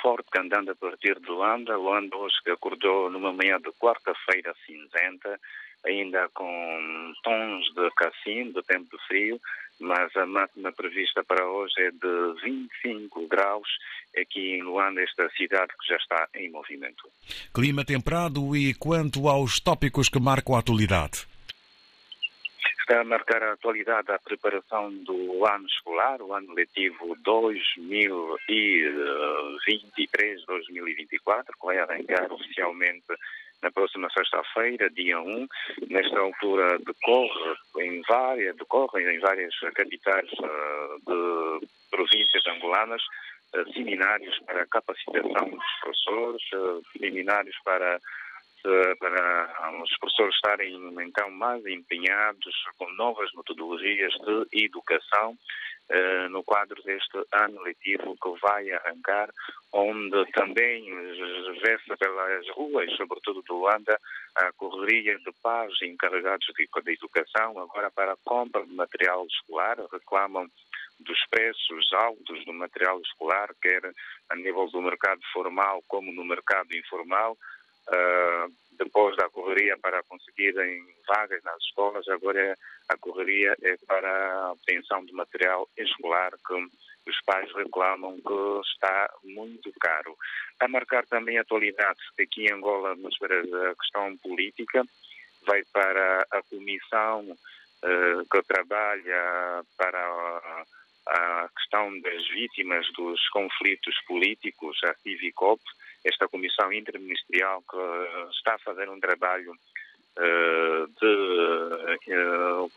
forte andando a partir de Luanda. Luanda hoje acordou numa manhã de quarta-feira cinzenta, ainda com tons de cassim, de tempo de frio, mas a máxima prevista para hoje é de 25 graus aqui em Luanda, esta cidade que já está em movimento. Clima temperado e quanto aos tópicos que marcam a atualidade? Está a marcar a atualidade a preparação do ano escolar, o ano letivo 2023-2024, que vai arrancar oficialmente na próxima sexta-feira, dia 1. Nesta altura decorre em várias, decorrem em várias capitais uh, de províncias angolanas uh, seminários para capacitação dos professores, uh, seminários para para os professores estarem então mais empenhados com novas metodologias de educação eh, no quadro deste ano letivo que vai arrancar, onde também vê-se pelas ruas, sobretudo do Luanda, a correria de pais encarregados de, de educação, agora para a compra de material escolar, reclamam dos preços altos do material escolar, quer a nível do mercado formal como no mercado informal, Uh, depois da correria para conseguirem vagas nas escolas, agora a correria é para a obtenção de material escolar que os pais reclamam que está muito caro. A marcar também a atualidade aqui em Angola, mas para a questão política, vai para a comissão uh, que trabalha para a, a questão das vítimas dos conflitos políticos, a CIVICOP, esta comissão interministerial que eh, está a fazer um trabalho uh, de, uh,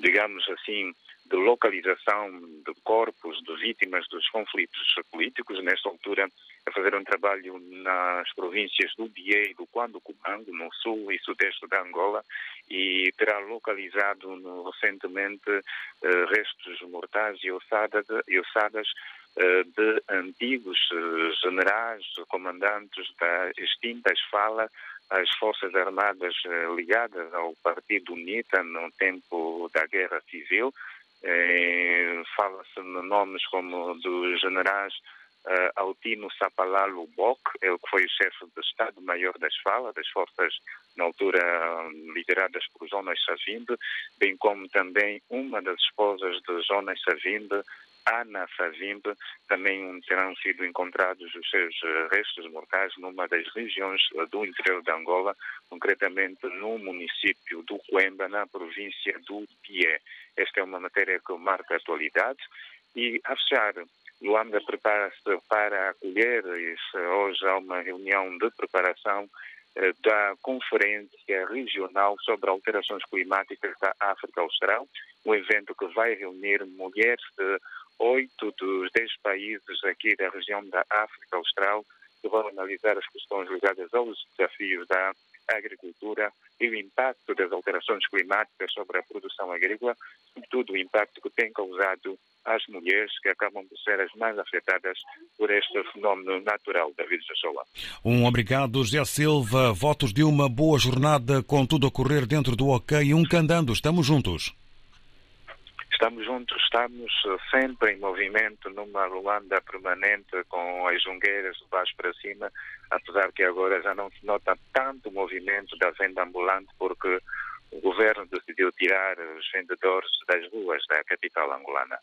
digamos assim, de localização de corpos de vítimas dos conflitos políticos, nesta altura a fazer um trabalho nas províncias do Bié do Quando Cubango, no sul e sudeste da Angola, e terá localizado no, recentemente uh, restos mortais e e ossadas uh, de antigos uh, generais, comandantes das extintas FALA, as Forças Armadas ligadas ao Partido UNITA no tempo da Guerra Civil, eh, Fala-se de nomes como dos generais uh, Altino Sapalá Lubok, ele que foi o chefe do Estado-Maior das FALA, das forças na altura lideradas por Jonas Savimbe, bem como também uma das esposas de Jonas Savimbe, Ana Savimbe, também terão sido encontrados os seus eh, restos mortais numa das regiões eh, do interior de Angola, concretamente no município do Coemba, na província do Pié. Esta é uma matéria que marca a atualidade. E, a fechar, Luanda prepara-se para acolher, hoje há uma reunião de preparação eh, da Conferência Regional sobre Alterações Climáticas da África Austral, um evento que vai reunir mulheres de oito dos dez países aqui da região da África Austral que vão analisar as questões ligadas aos desafios da agricultura e o impacto das alterações climáticas sobre a produção agrícola, sobretudo o impacto que tem causado às mulheres que acabam por ser as mais afetadas por este fenómeno natural da vida Joshua. Um obrigado, José Silva. Votos de uma boa jornada com tudo a correr dentro do OK um candando. Estamos juntos. Estamos juntos, estamos sempre em movimento numa Luanda permanente com as jungueiras de baixo para cima, apesar que agora já não se nota tanto movimento da venda ambulante porque o governo decidiu tirar os vendedores das ruas da capital angolana.